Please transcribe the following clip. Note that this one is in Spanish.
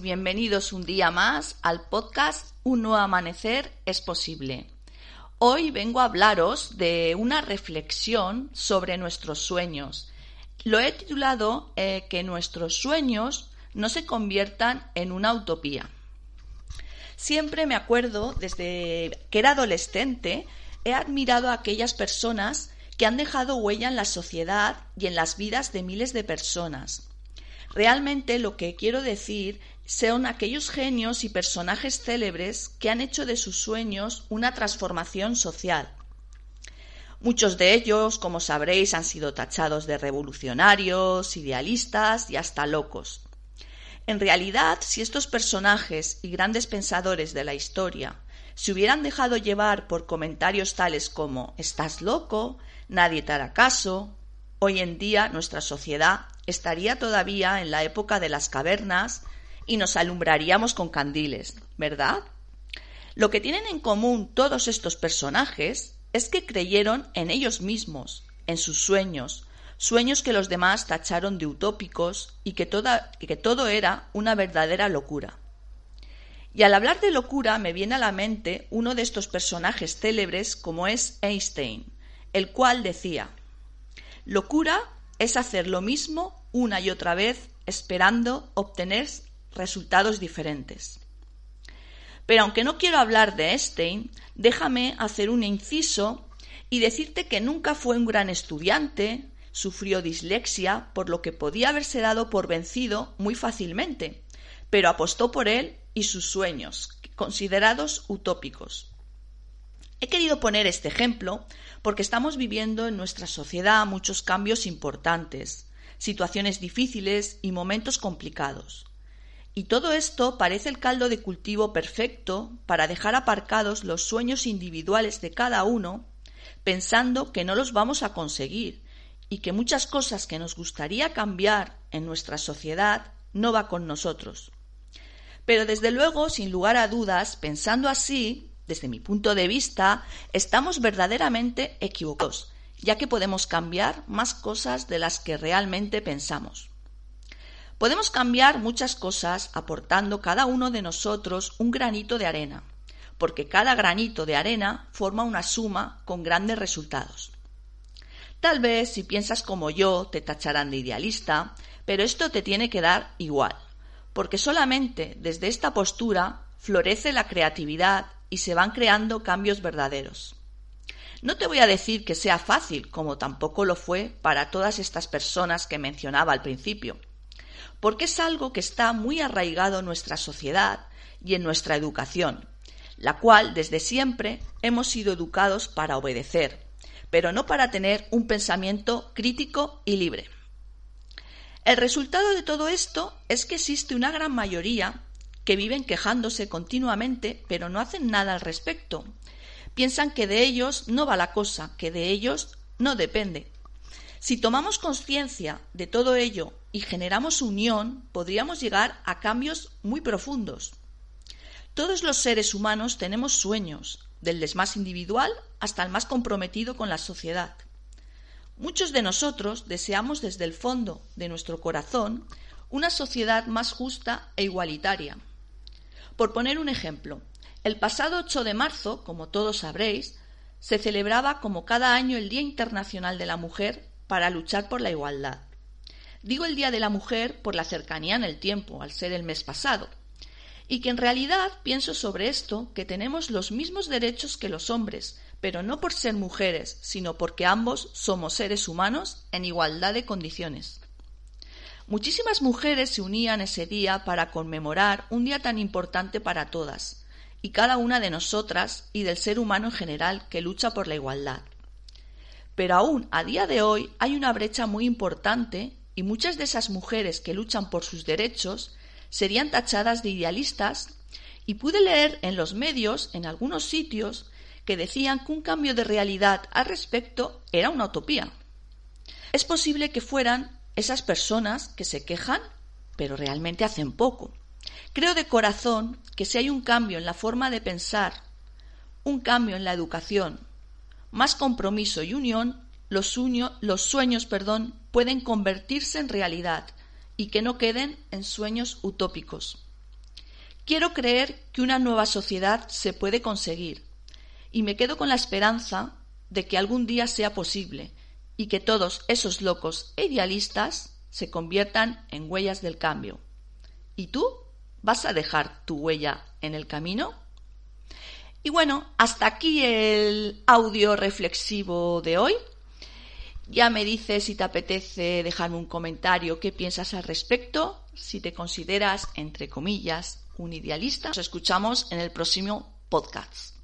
Bienvenidos un día más al podcast Un nuevo amanecer es posible. Hoy vengo a hablaros de una reflexión sobre nuestros sueños. Lo he titulado eh, Que nuestros sueños no se conviertan en una utopía. Siempre me acuerdo, desde que era adolescente, he admirado a aquellas personas que han dejado huella en la sociedad y en las vidas de miles de personas. Realmente lo que quiero decir son aquellos genios y personajes célebres que han hecho de sus sueños una transformación social. Muchos de ellos, como sabréis, han sido tachados de revolucionarios, idealistas y hasta locos. En realidad, si estos personajes y grandes pensadores de la historia se hubieran dejado llevar por comentarios tales como ¿estás loco? nadie te hará caso, hoy en día nuestra sociedad estaría todavía en la época de las cavernas y nos alumbraríamos con candiles, ¿verdad? Lo que tienen en común todos estos personajes es que creyeron en ellos mismos, en sus sueños, sueños que los demás tacharon de utópicos y que, todo era una verdadera locura. Y al hablar de locura me viene a la mente uno de estos personajes célebres como es Einstein, el cual decía Locura es hacer lo mismo una y otra vez esperando obtener resultados diferentes. Pero aunque no quiero hablar de Einstein, déjame hacer un inciso y decirte que nunca fue un gran estudiante, sufrió dislexia, por lo que podía haberse dado por vencido muy fácilmente, pero apostó por él y sus sueños, considerados utópicos. He querido poner este ejemplo porque estamos viviendo en nuestra sociedad muchos cambios importantes, situaciones difíciles y momentos complicados. Y todo esto parece el caldo de cultivo perfecto para dejar aparcados los sueños individuales de cada uno, pensando que no los vamos a conseguir y que muchas cosas que nos gustaría cambiar en nuestra sociedad no va con nosotros. Pero desde luego, sin lugar a dudas, pensando así, desde mi punto de vista, estamos verdaderamente equivocados, ya que podemos cambiar más cosas de las que realmente pensamos. Podemos cambiar muchas cosas aportando cada uno de nosotros un granito de arena, porque cada granito de arena forma una suma con grandes resultados. Tal vez si piensas como yo te tacharán de idealista, pero esto te tiene que dar igual, porque solamente desde esta postura florece la creatividad y se van creando cambios verdaderos. No te voy a decir que sea fácil, como tampoco lo fue para todas estas personas que mencionaba al principio, porque es algo que está muy arraigado en nuestra sociedad y en nuestra educación, la cual desde siempre hemos sido educados para obedecer, pero no para tener un pensamiento crítico y libre. El resultado de todo esto es que existe una gran mayoría que viven quejándose continuamente, pero no hacen nada al respecto. Piensan que de ellos no va la cosa, que de ellos no depende. Si tomamos conciencia de todo ello y generamos unión, podríamos llegar a cambios muy profundos. Todos los seres humanos tenemos sueños, del más individual hasta el más comprometido con la sociedad. Muchos de nosotros deseamos desde el fondo de nuestro corazón una sociedad más justa e igualitaria. Por poner un ejemplo, el pasado 8 de marzo, como todos sabréis, se celebraba como cada año el Día Internacional de la Mujer para luchar por la igualdad. Digo el Día de la Mujer por la cercanía en el tiempo, al ser el mes pasado, y que en realidad pienso sobre esto que tenemos los mismos derechos que los hombres, pero no por ser mujeres, sino porque ambos somos seres humanos en igualdad de condiciones. Muchísimas mujeres se unían ese día para conmemorar un día tan importante para todas, y cada una de nosotras y del ser humano en general que lucha por la igualdad. Pero aún a día de hoy hay una brecha muy importante y muchas de esas mujeres que luchan por sus derechos serían tachadas de idealistas y pude leer en los medios, en algunos sitios, que decían que un cambio de realidad al respecto era una utopía. Es posible que fueran esas personas que se quejan, pero realmente hacen poco. Creo de corazón que si hay un cambio en la forma de pensar, un cambio en la educación, más compromiso y unión, los, sueños perdón, pueden convertirse en realidad y que no queden en sueños utópicos. Quiero creer que una nueva sociedad se puede conseguir y me quedo con la esperanza de que algún día sea posible y que todos esos locos e idealistas se conviertan en huellas del cambio. ¿Y tú vas a dejar tu huella en el camino? Y bueno, hasta aquí el audio reflexivo de hoy. Ya me dices si te apetece dejarme un comentario, qué piensas al respecto, si te consideras, entre comillas, un idealista. Nos escuchamos en el próximo podcast.